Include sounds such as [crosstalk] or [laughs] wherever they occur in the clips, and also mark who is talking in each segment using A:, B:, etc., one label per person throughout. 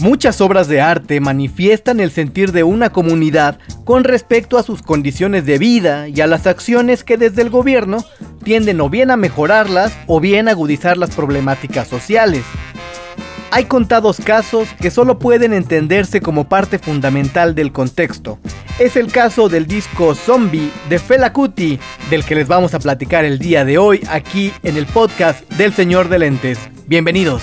A: Muchas obras de arte manifiestan el sentir de una comunidad con respecto a sus condiciones de vida y a las acciones que desde el gobierno tienden o bien a mejorarlas o bien a agudizar las problemáticas sociales. Hay contados casos que solo pueden entenderse como parte fundamental del contexto. Es el caso del disco Zombie de Fela Kuti, del que les vamos a platicar el día de hoy aquí en el podcast del Señor de Lentes. Bienvenidos.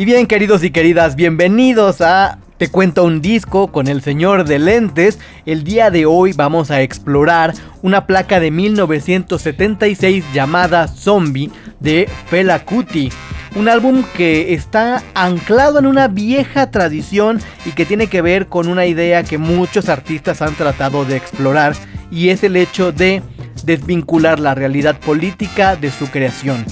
A: Y bien, queridos y queridas, bienvenidos a Te cuento un disco con el señor de lentes. El día de hoy vamos a explorar una placa de 1976 llamada Zombie de Fela Kuti. Un álbum que está anclado en una vieja tradición y que tiene que ver con una idea que muchos artistas han tratado de explorar y es el hecho de desvincular la realidad política de su creación.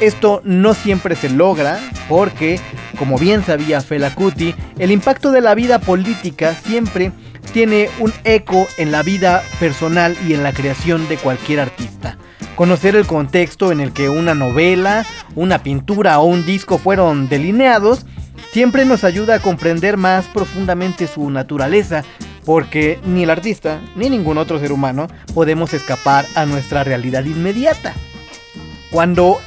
A: Esto no siempre se logra porque, como bien sabía Fela Kuti, el impacto de la vida política siempre tiene un eco en la vida personal y en la creación de cualquier artista. Conocer el contexto en el que una novela, una pintura o un disco fueron delineados siempre nos ayuda a comprender más profundamente su naturaleza, porque ni el artista ni ningún otro ser humano podemos escapar a nuestra realidad inmediata. Cuando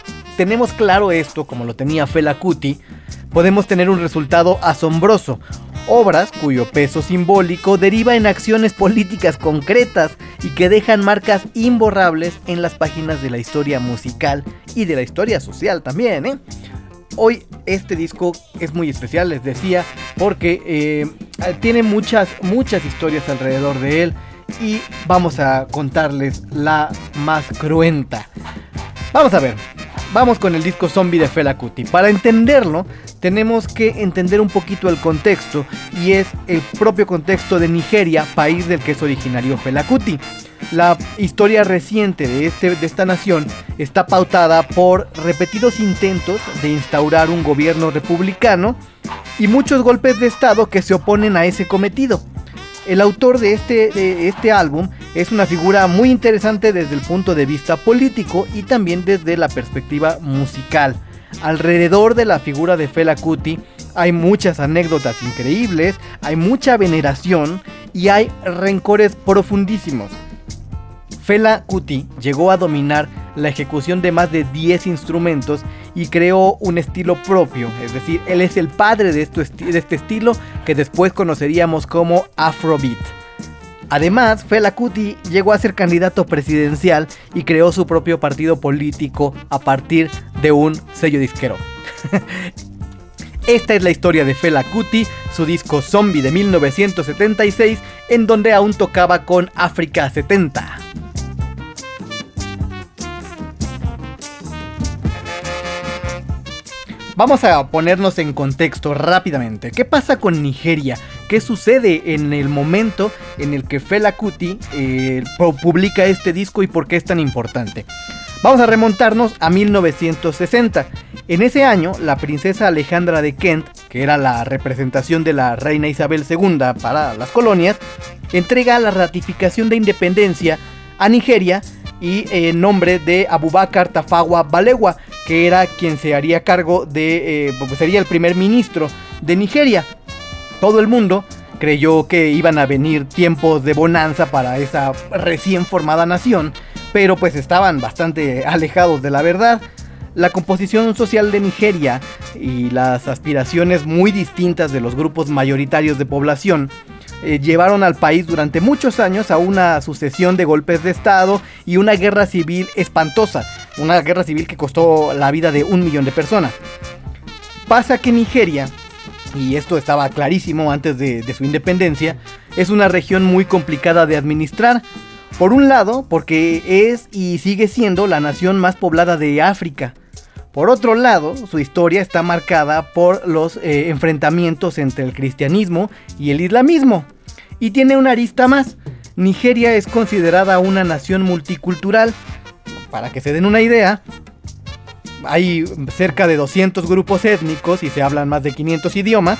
A: tenemos claro esto, como lo tenía Fela Kuti, podemos tener un resultado asombroso. Obras cuyo peso simbólico deriva en acciones políticas concretas y que dejan marcas imborrables en las páginas de la historia musical y de la historia social también. ¿eh? Hoy este disco es muy especial, les decía, porque eh, tiene muchas, muchas historias alrededor de él y vamos a contarles la más cruenta. Vamos a ver, Vamos con el disco Zombie de Fela Kuti. Para entenderlo, tenemos que entender un poquito el contexto y es el propio contexto de Nigeria, país del que es originario Fela Kuti. La historia reciente de, este, de esta nación está pautada por repetidos intentos de instaurar un gobierno republicano y muchos golpes de estado que se oponen a ese cometido. El autor de este, de este álbum es una figura muy interesante desde el punto de vista político y también desde la perspectiva musical. Alrededor de la figura de Fela Kuti hay muchas anécdotas increíbles, hay mucha veneración y hay rencores profundísimos. Fela Kuti llegó a dominar la ejecución de más de 10 instrumentos y creó un estilo propio, es decir, él es el padre de, de este estilo que después conoceríamos como Afrobeat. Además, Fela Kuti llegó a ser candidato presidencial y creó su propio partido político a partir de un sello disquero. [laughs] Esta es la historia de Fela Kuti, su disco Zombie de 1976, en donde aún tocaba con África 70. Vamos a ponernos en contexto rápidamente. ¿Qué pasa con Nigeria? ¿Qué sucede en el momento en el que Fela Kuti eh, publica este disco y por qué es tan importante? Vamos a remontarnos a 1960. En ese año, la princesa Alejandra de Kent, que era la representación de la reina Isabel II para las colonias, entrega la ratificación de independencia a Nigeria y en nombre de Abubakar Tafawa Balewa, que era quien se haría cargo de, eh, pues sería el primer ministro de Nigeria. Todo el mundo creyó que iban a venir tiempos de bonanza para esa recién formada nación, pero pues estaban bastante alejados de la verdad. La composición social de Nigeria y las aspiraciones muy distintas de los grupos mayoritarios de población eh, llevaron al país durante muchos años a una sucesión de golpes de Estado y una guerra civil espantosa, una guerra civil que costó la vida de un millón de personas. Pasa que Nigeria, y esto estaba clarísimo antes de, de su independencia, es una región muy complicada de administrar. Por un lado, porque es y sigue siendo la nación más poblada de África. Por otro lado, su historia está marcada por los eh, enfrentamientos entre el cristianismo y el islamismo. Y tiene una arista más. Nigeria es considerada una nación multicultural. Para que se den una idea, hay cerca de 200 grupos étnicos y se hablan más de 500 idiomas.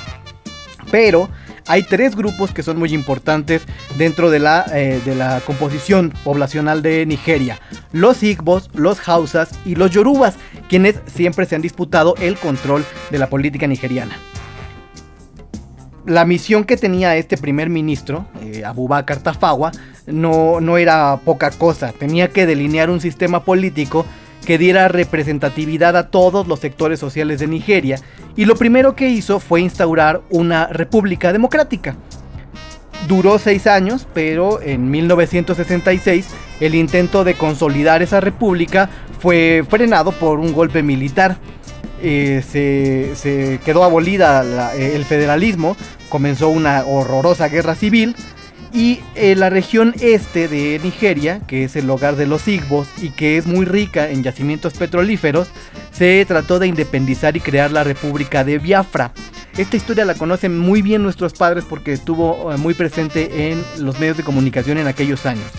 A: Pero hay tres grupos que son muy importantes dentro de la, eh, de la composición poblacional de Nigeria. Los Igbos, los Hausas y los Yorubas, quienes siempre se han disputado el control de la política nigeriana. La misión que tenía este primer ministro, eh, Abubakar Tafawa, no, no era poca cosa. Tenía que delinear un sistema político que diera representatividad a todos los sectores sociales de Nigeria y lo primero que hizo fue instaurar una república democrática. Duró seis años, pero en 1966 el intento de consolidar esa república fue frenado por un golpe militar. Eh, se, quedó abolida el federalismo, comenzó una horrorosa guerra civil y eh, la región este de Nigeria, que es el hogar de los Igbos y que es muy rica en yacimientos petrolíferos, se trató de independizar y crear la República de Biafra. Esta historia la conocen muy bien nuestros padres porque estuvo eh, muy presente en los medios de comunicación en aquellos años.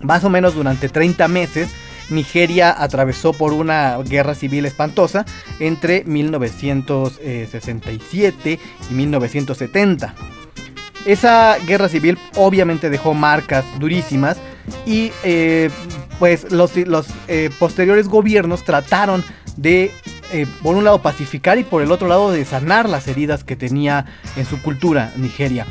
A: Más o menos durante 30 meses, Nigeria atravesó por una guerra civil espantosa entre 1967 y 1970. Esa guerra civil obviamente dejó marcas durísimas y eh, pues los, eh, posteriores gobiernos trataron de, eh, por un lado, pacificar y por el otro lado, de sanar las heridas que tenía en su cultura Nigeria.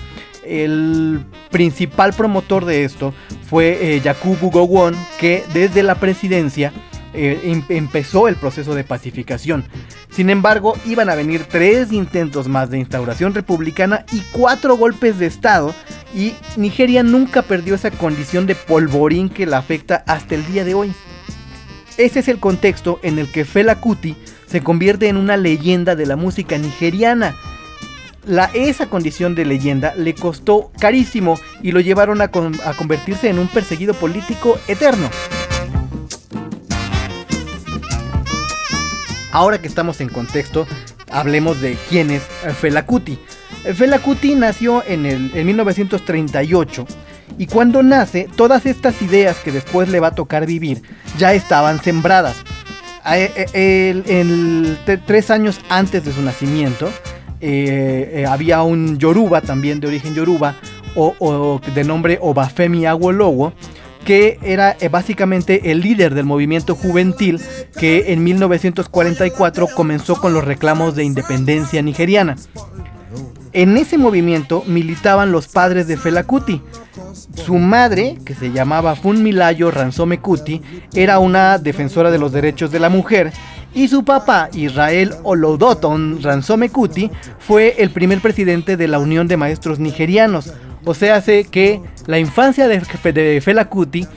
A: El principal promotor de esto fue Yakubu Gowon, que desde la presidencia em, empezó el proceso de pacificación. Sin embargo, iban a venir tres intentos más de instauración republicana y cuatro golpes de Estado, y Nigeria nunca perdió esa condición de polvorín que la afecta hasta el día de hoy. Ese es el contexto en el que Fela Kuti se convierte en una leyenda de la música nigeriana. La, esa condición de leyenda le costó carísimo y lo llevaron a convertirse en un perseguido político eterno. Ahora que estamos en contexto, hablemos de quién es Fela Kuti. Fela Kuti nació en, el, 1938 y cuando nace, todas estas ideas que después le va a tocar vivir ya estaban sembradas. Eh, tres años antes de su nacimiento, eh, eh, había un Yoruba, también de origen Yoruba, o, de nombre Obafemi Awolowo, que era eh, básicamente el líder del movimiento juvenil que en 1944 comenzó con los reclamos de independencia nigeriana. En ese movimiento militaban los padres de Fela Kuti. Su madre, que se llamaba Funmilayo Ransome Kuti, era una defensora de los derechos de la mujer y su papá, Israel Olodoton Ransome Kuti, fue el primer presidente de la Unión de Maestros Nigerianos, o sea, hace que la infancia de, Fela Kuti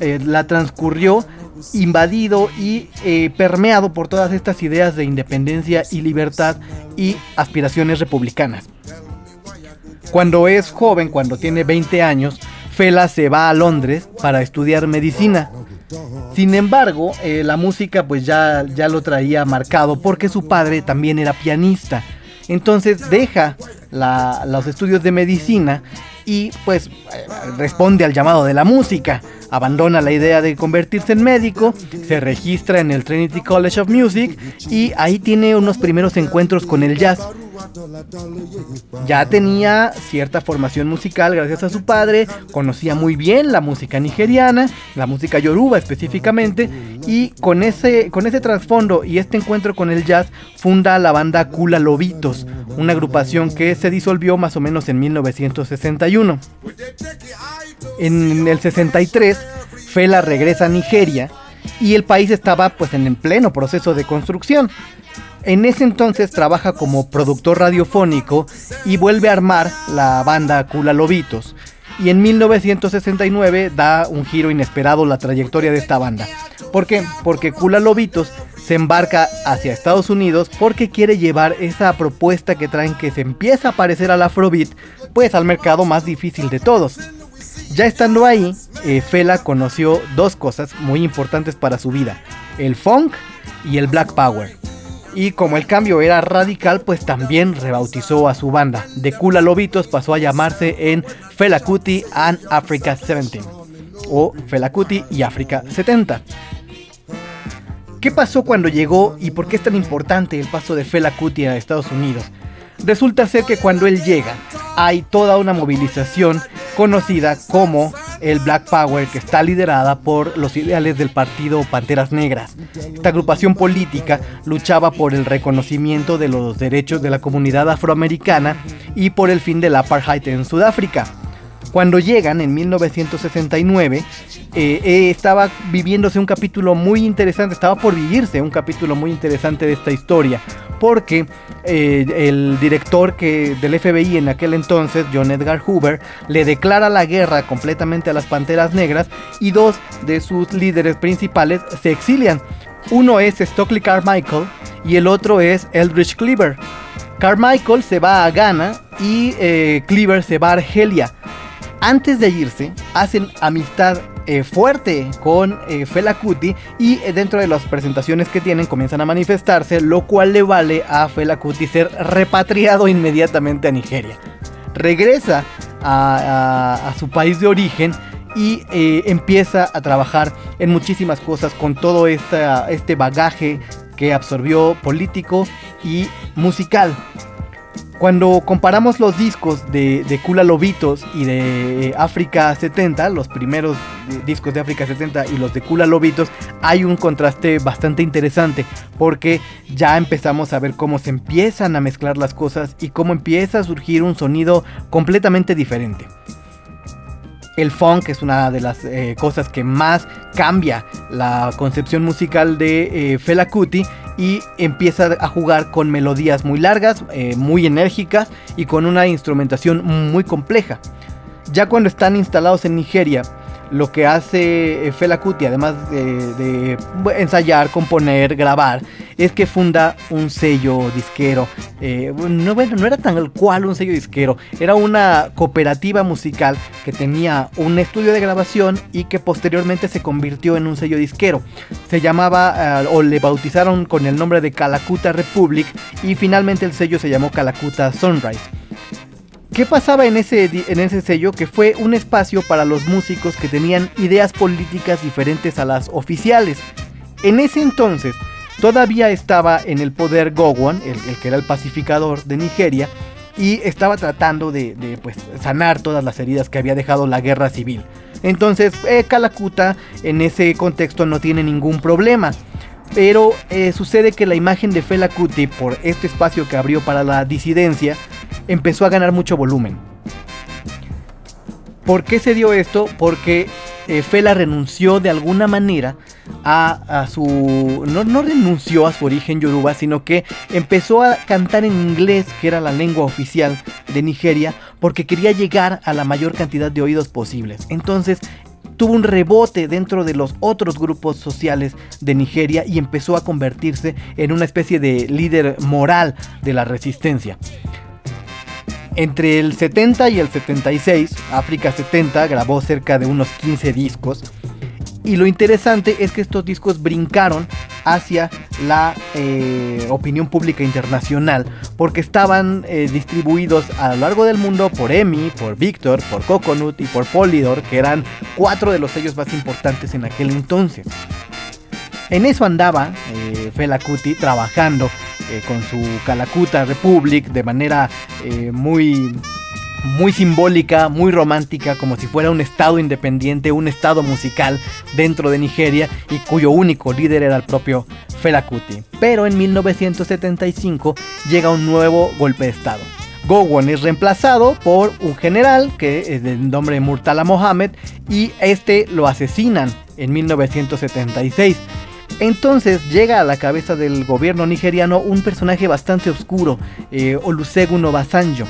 A: eh, la transcurrió invadido y eh, permeado por todas estas ideas de independencia y libertad y aspiraciones republicanas. Cuando es joven, cuando tiene 20 años, Fela se va a Londres para estudiar medicina. Sin embargo, eh, la música pues ya, ya lo traía marcado porque su padre también era pianista. Entonces deja los estudios de medicina y pues responde al llamado de la música. Abandona la idea de convertirse en médico, se registra en el Trinity College of Music y ahí tiene unos primeros encuentros con el jazz. Ya tenía cierta formación musical gracias a su padre, conocía muy bien la música nigeriana, la música yoruba específicamente, y con ese, con ese trasfondo y este encuentro con el jazz funda la banda Kula Lobitos, una agrupación que se disolvió más o menos en 1961. En el 63, Fela regresa a Nigeria y el país estaba pues en pleno proceso de construcción. En ese entonces trabaja como productor radiofónico y vuelve a armar la banda Kula Lobitos. Y en 1969 da un giro inesperado la trayectoria de esta banda. ¿Por qué? Porque Kula Lobitos se embarca hacia Estados Unidos porque quiere llevar esa propuesta que traen que se empieza a parecer al Afrobeat, pues al mercado más difícil de todos, Ya estando ahí, eh, Fela conoció dos cosas muy importantes para su vida, el funk y el black power. Y como el cambio era radical, pues también rebautizó a su banda. De Kula Lobitos pasó a llamarse en Fela Kuti and Africa 17 o Fela Kuti y África 70. ¿Qué pasó cuando llegó y por qué es tan importante el paso de Fela Kuti a Estados Unidos? Resulta ser que cuando él llega hay toda una movilización conocida como el Black Power que está liderada por los ideales del partido Panteras Negras. Esta agrupación política luchaba por el reconocimiento de los derechos de la comunidad afroamericana y por el fin del apartheid en Sudáfrica. Cuando llegan en 1969, eh, eh, estaba viviéndose un capítulo muy interesante, estaba por vivirse un capítulo muy interesante de esta historia, porque eh, el director que, del FBI en aquel entonces, John Edgar Hoover, le declara la guerra completamente a las Panteras Negras y dos de sus líderes principales se exilian. Uno es Stockley Carmichael y el otro es Eldridge Cleaver. Carmichael se va a Ghana y Cleaver se va a Argelia antes de irse, hacen amistad eh, fuerte con eh, Fela Kuti y eh, dentro de las presentaciones que tienen comienzan a manifestarse, lo cual le vale a Fela Kuti ser repatriado inmediatamente a Nigeria. Regresa a, su país de origen y empieza a trabajar en muchísimas cosas con todo este bagaje que absorbió político y musical. Cuando comparamos los discos de, de Kula Lobitos y de África 70, los primeros discos de África 70 y los de Kula Lobitos, hay un contraste bastante interesante porque ya empezamos a ver cómo se empiezan a mezclar las cosas y cómo empieza a surgir un sonido completamente diferente. El funk es una de las eh, cosas que más cambia la concepción musical de eh, Fela Kuti y empieza a jugar con melodías muy largas, eh, muy enérgicas y con una instrumentación muy compleja. Ya cuando están instalados en Nigeria, lo que hace eh, Fela Kuti, además de, ensayar, componer, grabar, es que funda un sello disquero. Eh, no, bueno, no era tan cual un sello disquero, era una cooperativa musical que tenía un estudio de grabación y que posteriormente se convirtió en un sello disquero. Se llamaba, eh, o le bautizaron con el nombre de Calacuta Republic y finalmente el sello se llamó Calacuta Sunrise. ¿Qué pasaba en ese, en ese sello? Que fue un espacio para los músicos que tenían ideas políticas diferentes a las oficiales. En ese entonces todavía estaba en el poder Gowon, el, que era el pacificador de Nigeria, y estaba tratando de, pues, sanar todas las heridas que había dejado la guerra civil. Entonces, eh, en ese contexto no tiene ningún problema. Pero eh, sucede que la imagen de Fela Kuti, por este espacio que abrió para la disidencia, empezó a ganar mucho volumen. ¿Por qué se dio esto? Porque eh, Fela renunció de alguna manera a, su... No, no, renunció a su origen yoruba, sino que empezó a cantar en inglés, que era la lengua oficial de Nigeria, porque quería llegar a la mayor cantidad de oídos posibles. Entonces tuvo un rebote dentro de los otros grupos sociales de Nigeria y empezó a convertirse en una especie de líder moral de la resistencia. Entre el 70 y el 76, África 70 grabó cerca de unos 15 discos. Y lo interesante es que estos discos brincaron hacia la eh, opinión pública internacional porque estaban eh, distribuidos a lo largo del mundo por EMI, por Victor, por Coconut y por Polydor, que eran cuatro de los sellos más importantes en aquel entonces. En eso andaba eh, Fela Kuti trabajando eh, con su Calacuta Republic de manera eh, muy muy simbólica, muy romántica, como si fuera un estado independiente, un estado musical dentro de Nigeria y cuyo único líder era el propio Fela Kuti. Pero en 1975 llega un nuevo golpe de estado. Gowon es reemplazado por un general que es del nombre Murtala Mohammed y este lo asesinan en 1976. Entonces llega a la cabeza del gobierno nigeriano un personaje bastante oscuro, eh, Olusegun Obasanjo.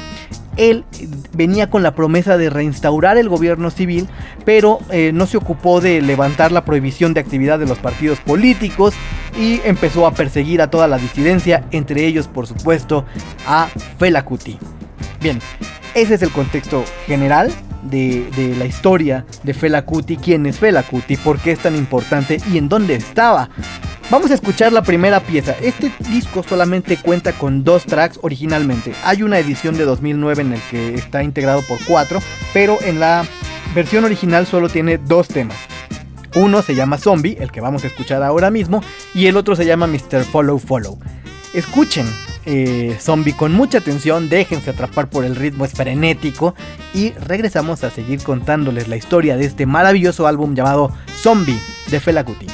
A: Él venía con la promesa de reinstaurar el gobierno civil, pero eh, no se ocupó de levantar la prohibición de actividad de los partidos políticos y empezó a perseguir a toda la disidencia, entre ellos por supuesto a Fela Kuti. Bien, ese es el contexto general de, la historia de Fela Kuti, quién es Fela Kuti, por qué es tan importante y en dónde estaba. Vamos a escuchar la primera pieza. Este disco solamente cuenta con dos tracks originalmente. Hay una edición de 2009 en el que está integrado por cuatro, pero en la versión original solo tiene dos temas. Uno se llama Zombie, el que vamos a escuchar ahora mismo, y el otro se llama Mr. Follow Follow. Escuchen eh, Zombie con mucha atención, déjense atrapar por el ritmo, es frenético y regresamos a seguir contándoles la historia de este maravilloso álbum llamado Zombie de Fela Kuti.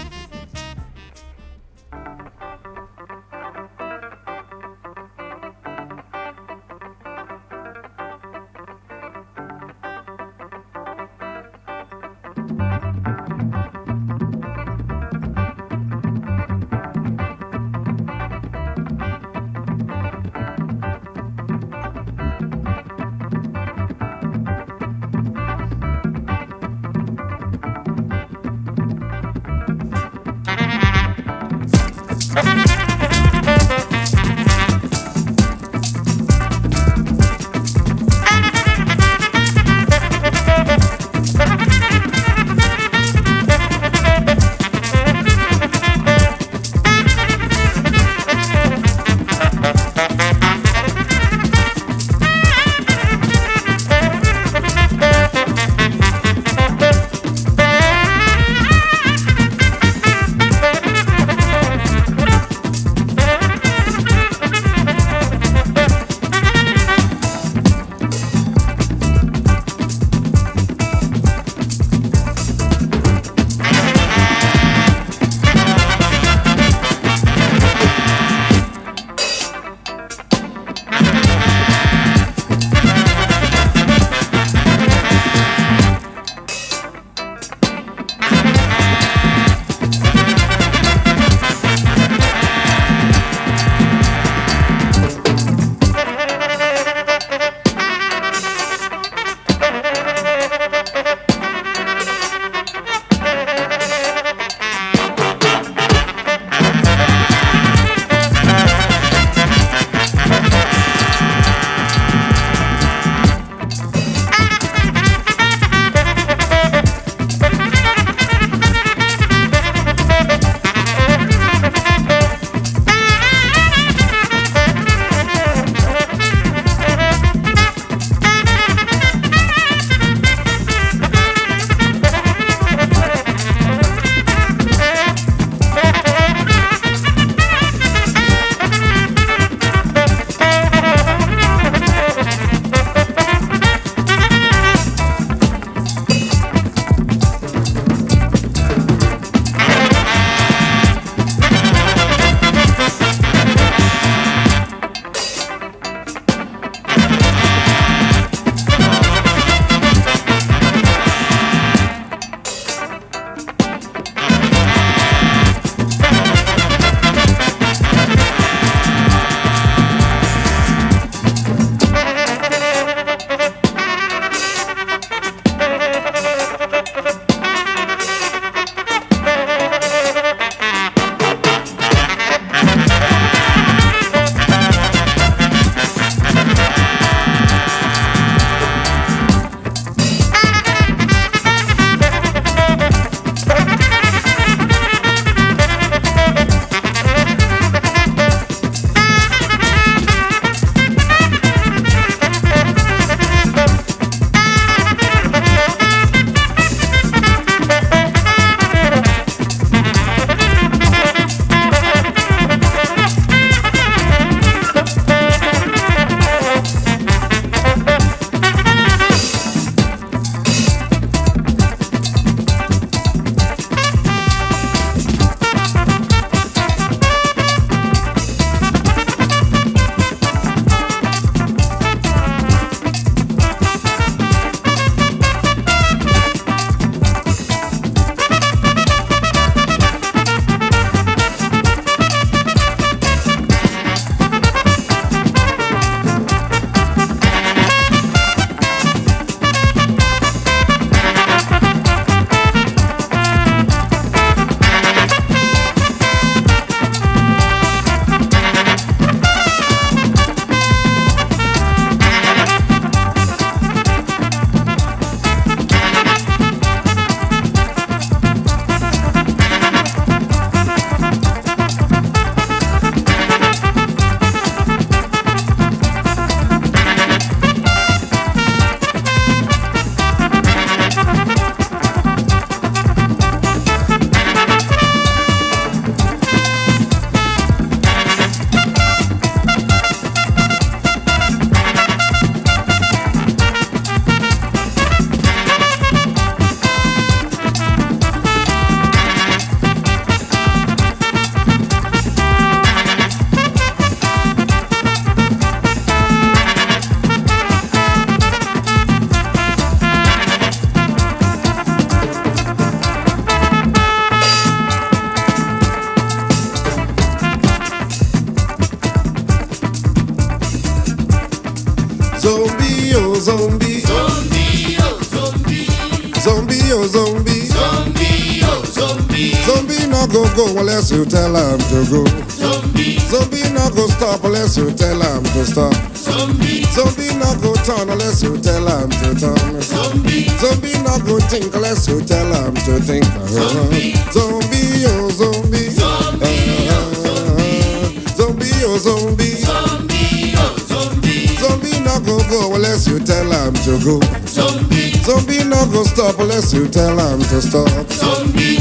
B: Go go unless you tell him to go.
C: Zombie,
B: Zombie no go stop unless you tell him to stop.
C: zombie,
B: Zombie no go turn unless you tell him to turn.
C: zombie.
B: Zombie no go think unless you tell him to think.
C: Zombie.
B: Zombie, oh zombie.
C: Zombie, oh zombie.
B: Zombie, oh zombie.
C: Zombie, oh zombie.
B: Zombie no go go unless you tell him to go.
C: Zombie,
B: Zombie no go stop unless you tell him to stop.
C: zombie,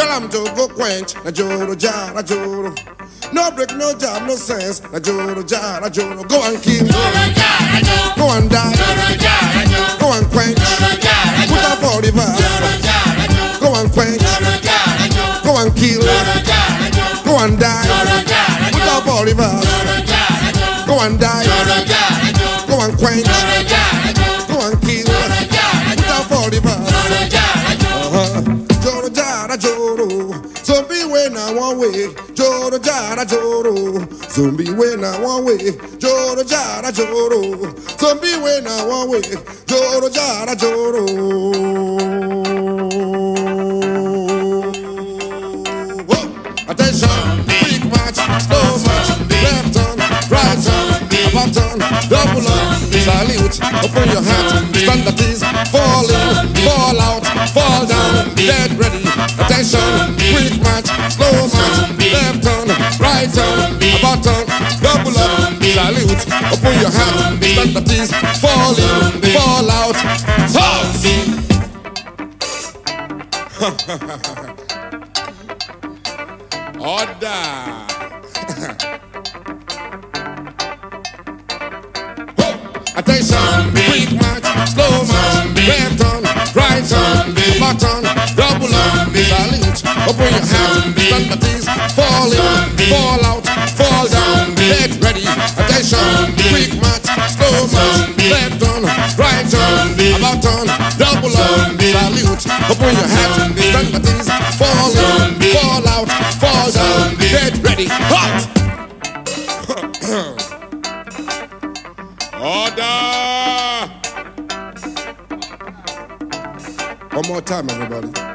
B: Tell him Joe go quench, na Joe jar, na No break, no job, no sense, na Joe jar, na Go and kill, go and die, go and quench, put up all the verse. Go and quench, go and kill, go and die, put up all the verse. Go and die, go and quench, go and kill, put up all the verse. Way. Joro jara joro. Zombie way now one way. Joro jara joro. Zombie way now one way. Joro jara joro. Attention, quick march, slow march, left turn, right turn, about turn, double up, salute, open your hat, stand at ease, fall in, fall out, fall down, dead ready. Attention, quick march, slow march, left turn, right turn, about turn, double up, salute, open your hat, stand at ease, fall in, fall out, fall. [laughs] Order. [laughs] Attention, quick march, slow march, left turn, right turn, turn, double up, salute, open your hands, ease, fall in, fall out, fall down, get ready. Attention, quick march, slow march, left turn, right turn, about turn, double up, salute, open your hands, ease, fall in, fall out, fall down, get ready. Hot. [coughs] Order! One more time, everybody.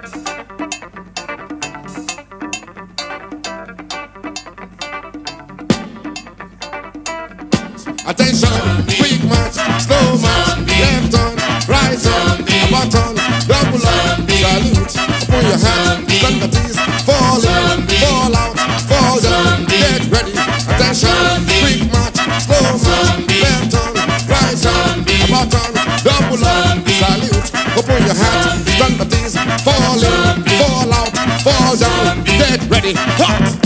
B: Attention, quick march, slow march, left on, right turn, about turn, double up, salute, upon your hands, stand at ease, fall in, fall out, fall down, get ready. Attention, quick march, slow march, left on, right turn, about turn, double up, salute, upon your hands, stand at ease, fall in, fall out, fall down, get ready. Hot!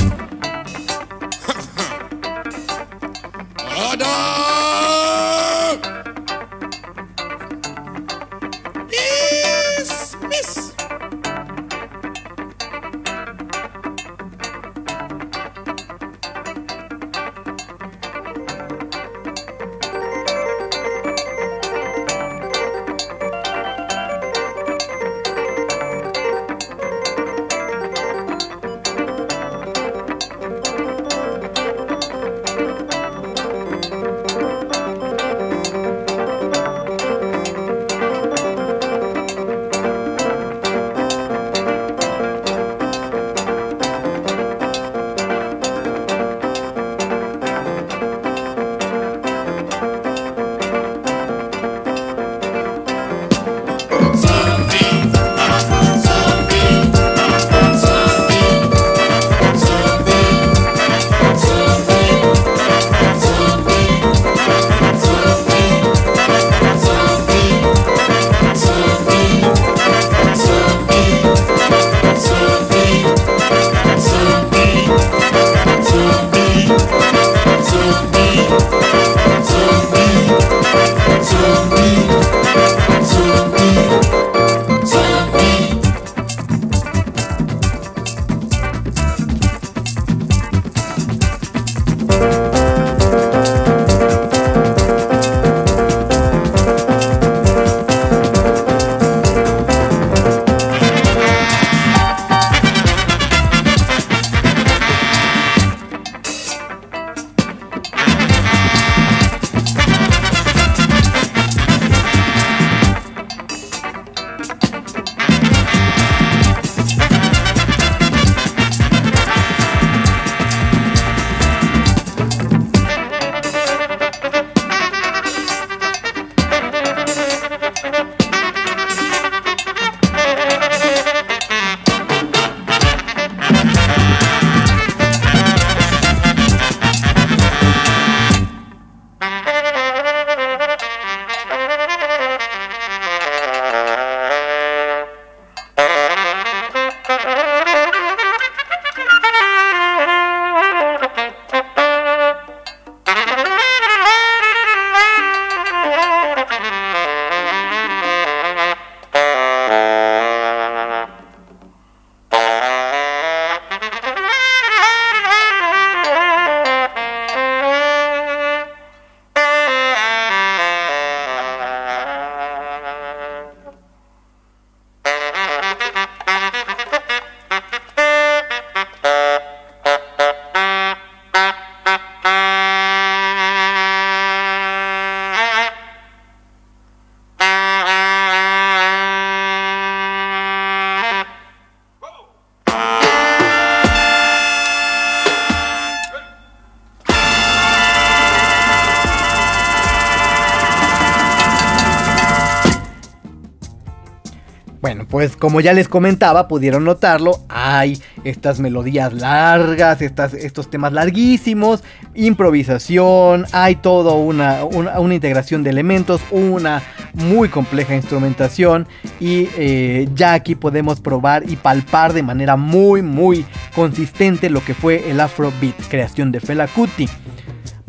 A: Pues como ya les comentaba, pudieron notarlo, hay estas melodías largas, estos temas larguísimos, improvisación, hay toda una, una, integración de elementos, una muy compleja instrumentación y eh, ya aquí podemos probar y palpar de manera muy muy consistente lo que fue el Afrobeat, creación de Fela Kuti.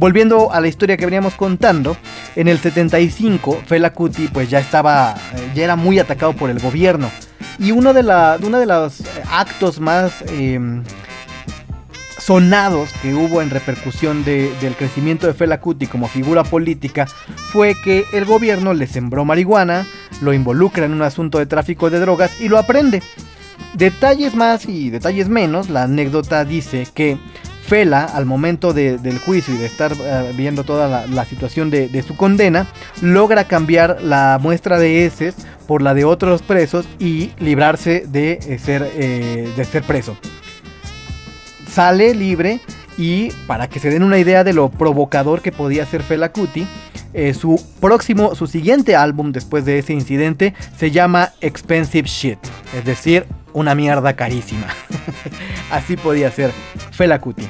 A: Volviendo a la historia que veníamos contando, en el 75 Fela Kuti pues ya estaba, ya era muy atacado por el gobierno. Y uno de, la, uno de los actos más eh, sonados que hubo en repercusión de, del crecimiento de Fela Kuti como figura política fue que el gobierno le sembró marihuana, lo involucra en un asunto de tráfico de drogas y lo aprende. Detalles más y detalles menos, la anécdota dice que Fela, al momento de, del juicio y de estar uh, viendo toda la, situación de, su condena, logra cambiar la muestra de heces por la de otros presos y librarse de, eh, ser, eh, de ser preso. Sale libre y para que se den una idea de lo provocador que podía ser Fela Kuti, eh, su próximo, su siguiente álbum después de ese incidente se llama Expensive Shit, es decir, una mierda carísima. [laughs] Así podía ser Fela Kuti.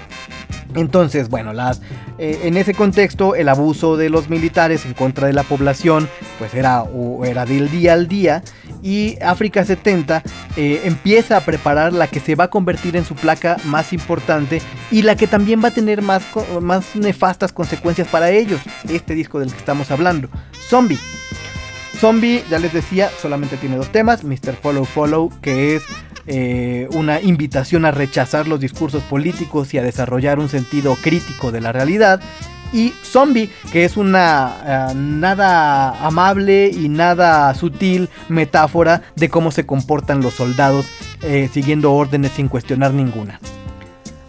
A: Entonces, bueno, las, eh, en ese contexto el abuso de los militares en contra de la población pues era, o era del día al día y África 70 eh, empieza a preparar la que se va a convertir en su placa más importante y la que también va a tener más, más nefastas consecuencias para ellos, este disco del que estamos hablando, Zombie. Zombie, ya les decía, solamente tiene dos temas, Mr. Follow Follow, que es eh, una invitación a rechazar los discursos políticos y a desarrollar un sentido crítico de la realidad. Y Zombie, que es una uh, nada amable y nada sutil metáfora de cómo se comportan los soldados eh, siguiendo órdenes sin cuestionar ninguna.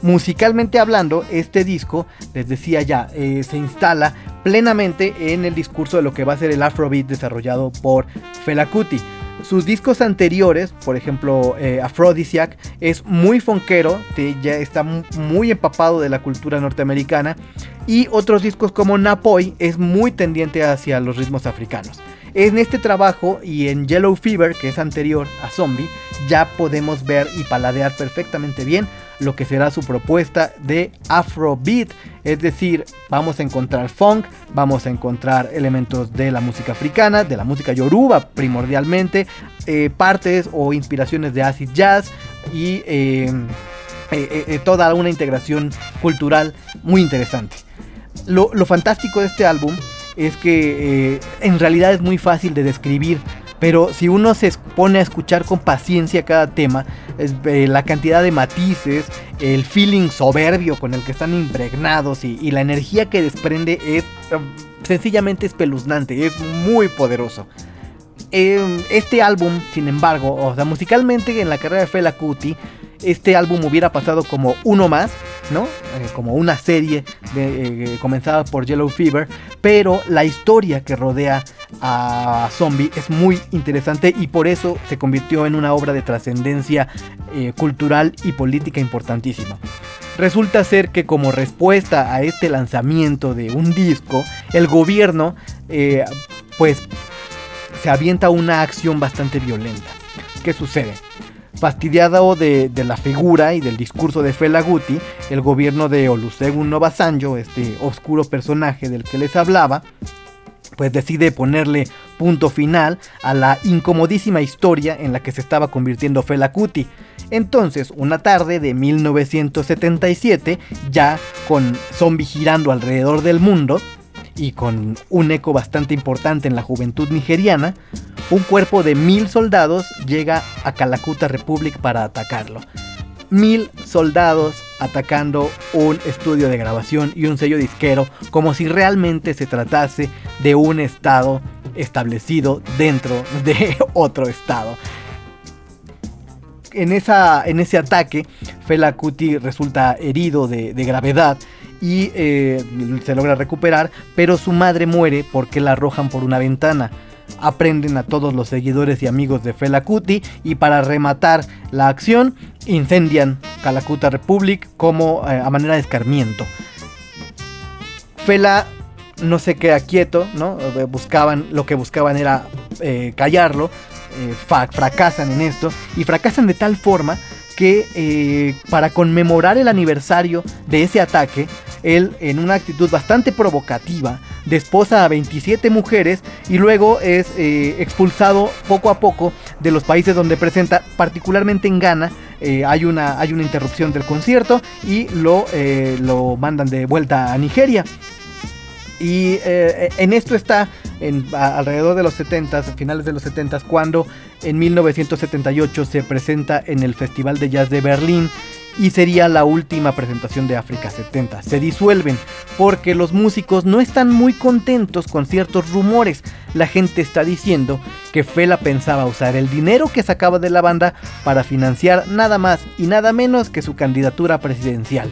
A: Musicalmente hablando, este disco, les decía ya, eh, se instala plenamente en el discurso de lo que va a ser el Afrobeat desarrollado por Fela Kuti. Sus discos anteriores, por ejemplo eh, Aphrodisiac, es muy fonquero, ya está muy empapado de la cultura norteamericana. Y otros discos como Napoy es muy tendiente hacia los ritmos africanos. En este trabajo y en Yellow Fever, que es anterior a Zombie, ya podemos ver y paladear perfectamente bien lo que será su propuesta de Afrobeat. Es decir, vamos a encontrar funk, vamos a encontrar elementos de la música africana, de la música yoruba primordialmente, eh, partes o inspiraciones de acid jazz y eh, eh, toda una integración cultural muy interesante. Lo, lo, fantástico de este álbum es que en realidad es muy fácil de describir pero si uno se pone a escuchar con paciencia cada tema, es, eh, la cantidad de matices, el feeling soberbio con el que están impregnados y, la energía que desprende es uh, sencillamente espeluznante, es muy poderoso. Eh, este álbum, sin embargo, o sea, musicalmente en la carrera de Fela Kuti, este álbum hubiera pasado como uno más, ¿no? Eh, como una serie de, eh, comenzada por Yellow Fever, pero la historia que rodea a Zombie es muy interesante y por eso se convirtió en una obra de trascendencia eh, cultural y política importantísima. Resulta ser que como respuesta a este lanzamiento de un disco, el gobierno pues se avienta una acción bastante violenta. ¿Qué sucede? Fastidiado de, la figura y del discurso de Fela Guti, el gobierno de Olusegun Obasanjo, este oscuro personaje del que les hablaba, pues decide ponerle punto final a la incomodísima historia en la que se estaba convirtiendo Fela Kuti. Entonces, una tarde de 1977, ya con zombie girando alrededor del mundo, y con un eco bastante importante en la juventud nigeriana, un cuerpo de mil soldados llega a Calacuta Republic para atacarlo. Mil soldados atacando un estudio de grabación y un sello disquero como si realmente se tratase de un estado establecido dentro [laughs] de otro estado. En, esa, en ese ataque, Fela Kuti resulta herido de, de gravedad y eh, se logra recuperar, pero su madre muere porque la arrojan por una ventana. Aprenden a todos los seguidores y amigos de Fela Kuti y para rematar la acción incendian Calacuta Republic como eh, a manera de escarmiento. Fela no se queda quieto, ¿no? Buscaban, lo que buscaban era eh, callarlo, eh, fracasan en esto y fracasan de tal forma que eh, para conmemorar el aniversario de ese ataque, él en una actitud bastante provocativa desposa a 27 mujeres y luego es eh, expulsado poco a poco de los países donde presenta, particularmente en Ghana. eh, hay, una, hay una interrupción del concierto y lo, lo mandan de vuelta a Nigeria. Y en esto está alrededor de los 70, finales de los 70, cuando en 1978 se presenta en el Festival de Jazz de Berlín y sería la última presentación de África 70. Se disuelven porque los músicos no están muy contentos con ciertos rumores. La gente está diciendo que Fela pensaba usar el dinero que sacaba de la banda para financiar nada más y nada menos que su candidatura presidencial.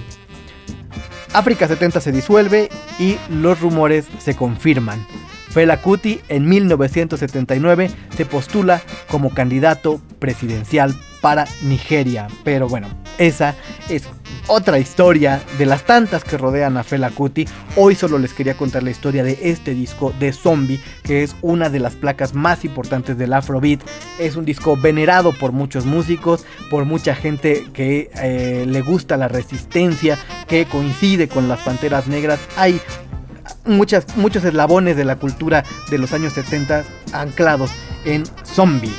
A: África 70 se disuelve y los rumores se confirman. Fela Kuti en 1979 se postula como candidato presidencial para Nigeria. Pero bueno, esa es otra historia de las tantas que rodean a Fela Kuti. Hoy solo les quería contar la historia de este disco de Zombie, que es una de las placas más importantes del Afrobeat. Es un disco venerado por muchos músicos, por mucha gente que eh, le gusta la resistencia, que coincide con las Panteras Negras. Hay muchas, muchos eslabones de la cultura de los años 70 anclados en Zombie.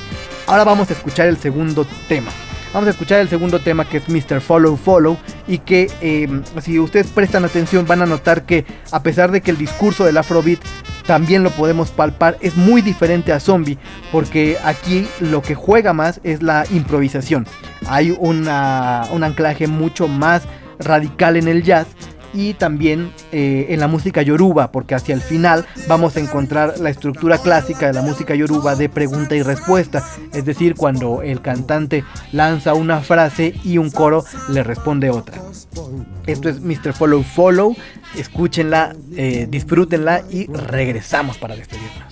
A: Ahora vamos a escuchar el segundo tema. Vamos a escuchar el segundo tema que es Mr. Follow Follow y que eh, si ustedes prestan atención van a notar que a pesar de que el discurso del Afrobeat también lo podemos palpar, es muy diferente a Zombie porque aquí lo que juega más es la improvisación. Hay una, un anclaje mucho más radical en el jazz y también eh, en la música yoruba, porque hacia el final vamos a encontrar la estructura clásica de la música yoruba de pregunta y respuesta, es decir, cuando el cantante lanza una frase y un coro le responde otra. Esto es Mr. Follow Follow, escúchenla, eh, disfrútenla y regresamos para despedirnos.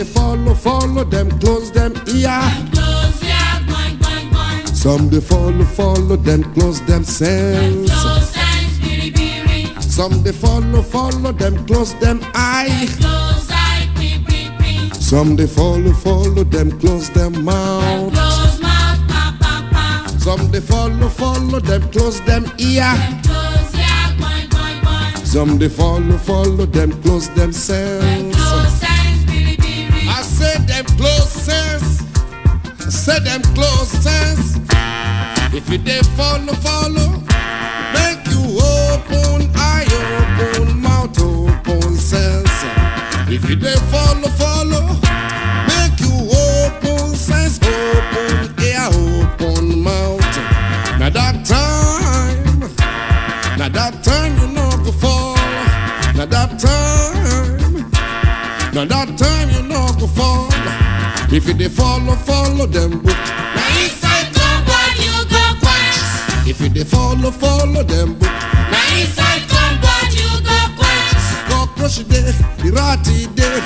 B: They follow, follow them, close them ear.
C: Close ear, boing, boing, boing.
B: Some they follow, follow them, close them sense.
C: Close eyes, biri, biri.
B: Some they follow, follow them, close them eye.
C: Close eye, ping, ping, ping.
B: Some they follow, follow them, close them mouth.
C: Close mouth, pa, pa, pa.
B: Some they follow, follow them, close them ear.
C: Close ear, boing, boing, boing.
B: Some they follow, follow them, close them Said them close sense. If you they follow, follow, make you open eye, open mouth, open sense. If you they follow, follow, If dey follow, follow them book.
C: Now inside compound you go quench.
B: If you dey follow, follow them book.
C: Now inside compound you go quench.
B: Cockroach day, irati day,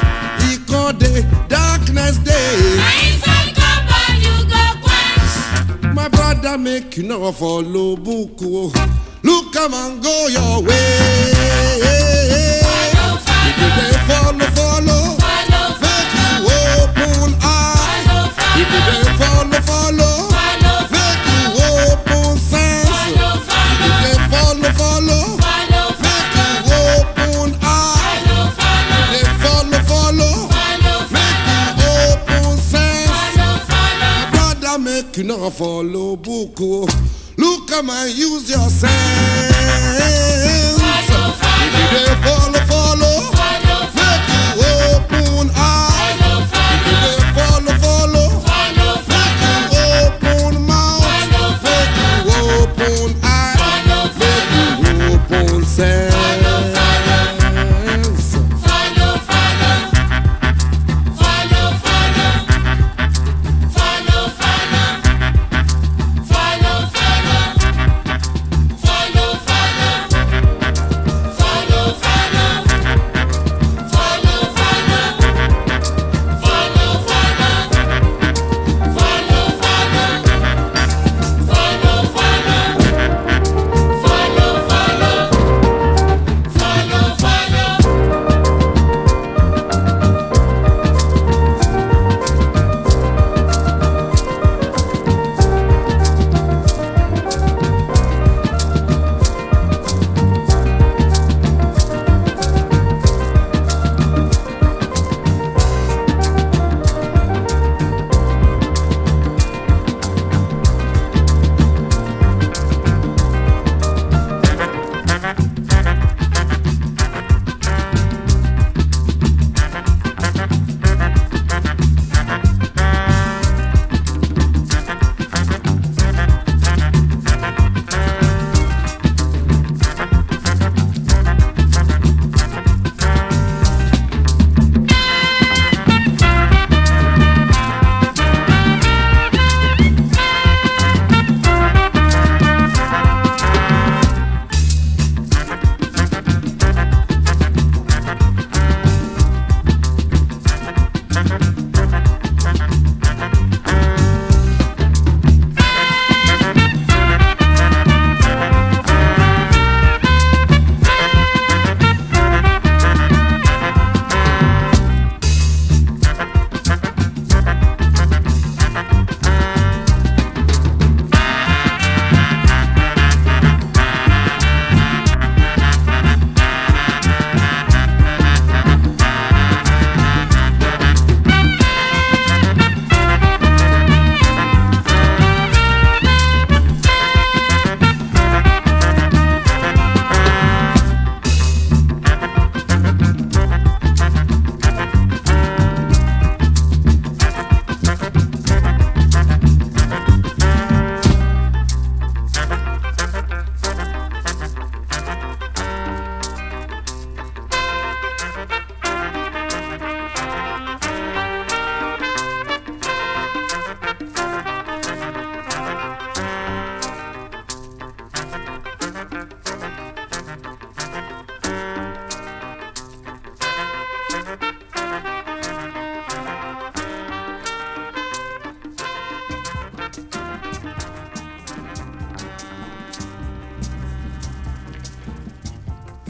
B: iko day, darkness day.
C: Now inside compound you go quench.
B: My brother make you know follow book. oh. Look come and go your way.
C: Follow,
B: If you dey follow, follow, If you dey follow, follow,
C: follow,
B: make you open sense.
C: follow,
B: If you dey follow, follow.
C: follow,
B: Make you open eye.
C: follow, follow,
B: They follow, follow.
C: follow,
B: Make you open sense.
C: follow, follow.
B: Brother, make you not follow book. oh. Look, come and use your sense.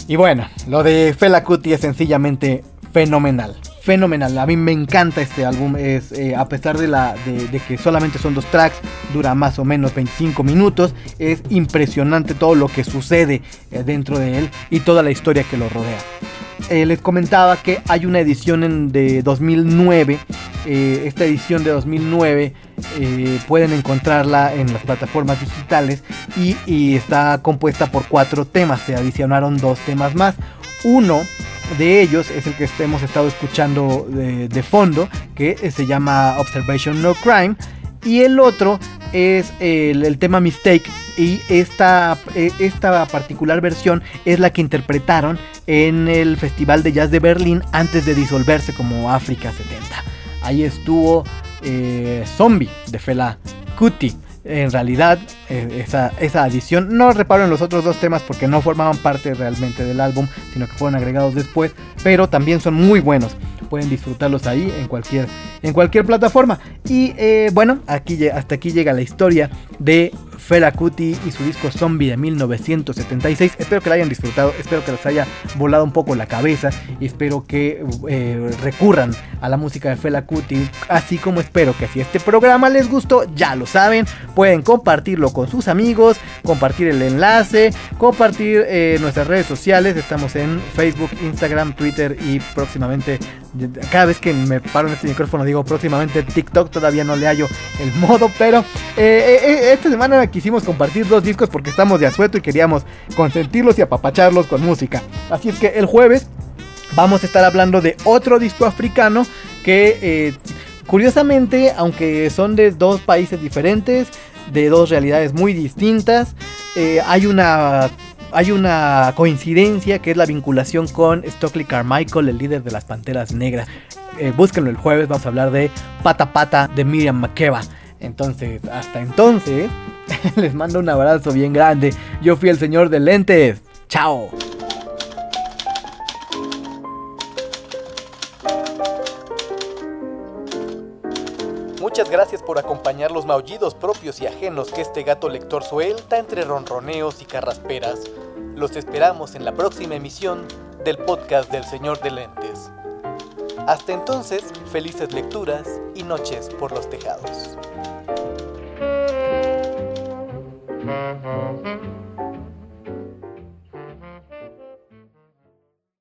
A: Y bueno, lo de Fela Kuti es sencillamente fenomenal. Fenomenal, a mí me encanta este álbum, es, eh, a pesar de, la, de, que solamente son dos tracks, dura más o menos 25 minutos, es impresionante todo lo que sucede eh, dentro de él y toda la historia que lo rodea. Eh, les comentaba que hay una edición en- de 2009. Eh, esta edición de 2009 eh, pueden encontrarla en las plataformas digitales y, está compuesta por cuatro temas. Se adicionaron dos temas más. Uno de ellos es el que hemos estado escuchando de, de fondo, que eh, se llama Observation No Crime. Y el otro es el, el tema Mistake. Y esta, eh, esta particular versión es la que interpretaron en el Festival de Jazz de Berlín antes de disolverse como África 70. Ahí estuvo eh, Zombie de Fela Kuti. En realidad, eh, esa, esa adición, no reparo en los otros dos temas porque no formaban parte realmente del álbum, sino que fueron agregados después, pero también son muy buenos. Pueden disfrutarlos ahí en cualquier, en cualquier plataforma. Y eh, bueno, aquí, hasta aquí llega la historia de Fela Kuti y su disco Zombie de 1976. Espero que la hayan disfrutado, espero que les haya volado un poco la cabeza y espero que eh, recurran a la música de Fela Kuti, así como espero que si este programa les gustó, ya lo saben, pueden compartirlo con sus amigos, compartir el enlace, compartir eh, nuestras redes sociales, estamos en Facebook, Instagram, Twitter y próximamente, cada vez que me paro en este micrófono digo próximamente TikTok, todavía no le hallo el modo, pero eh, eh, esta semana quisimos compartir dos discos porque estamos de asueto y queríamos consentirlos y apapacharlos con música. Así es que el jueves vamos a estar hablando de otro disco africano que eh, curiosamente, aunque son de dos países diferentes, de dos realidades muy distintas, eh, hay una... Hay una coincidencia que es la vinculación con Stockley Carmichael, el líder de las Panteras Negras. Eh, búsquenlo el jueves, vamos a hablar de Pata Pata de Miriam Makeba. Entonces, hasta entonces, [laughs] les mando un abrazo bien grande. Yo fui el señor de lentes. Chao. Gracias por acompañar los maullidos propios y ajenos que este gato lector suelta entre ronroneos y carrasperas. Los esperamos en la próxima emisión del podcast del Señor de Lentes. Hasta entonces, felices lecturas y noches por los tejados.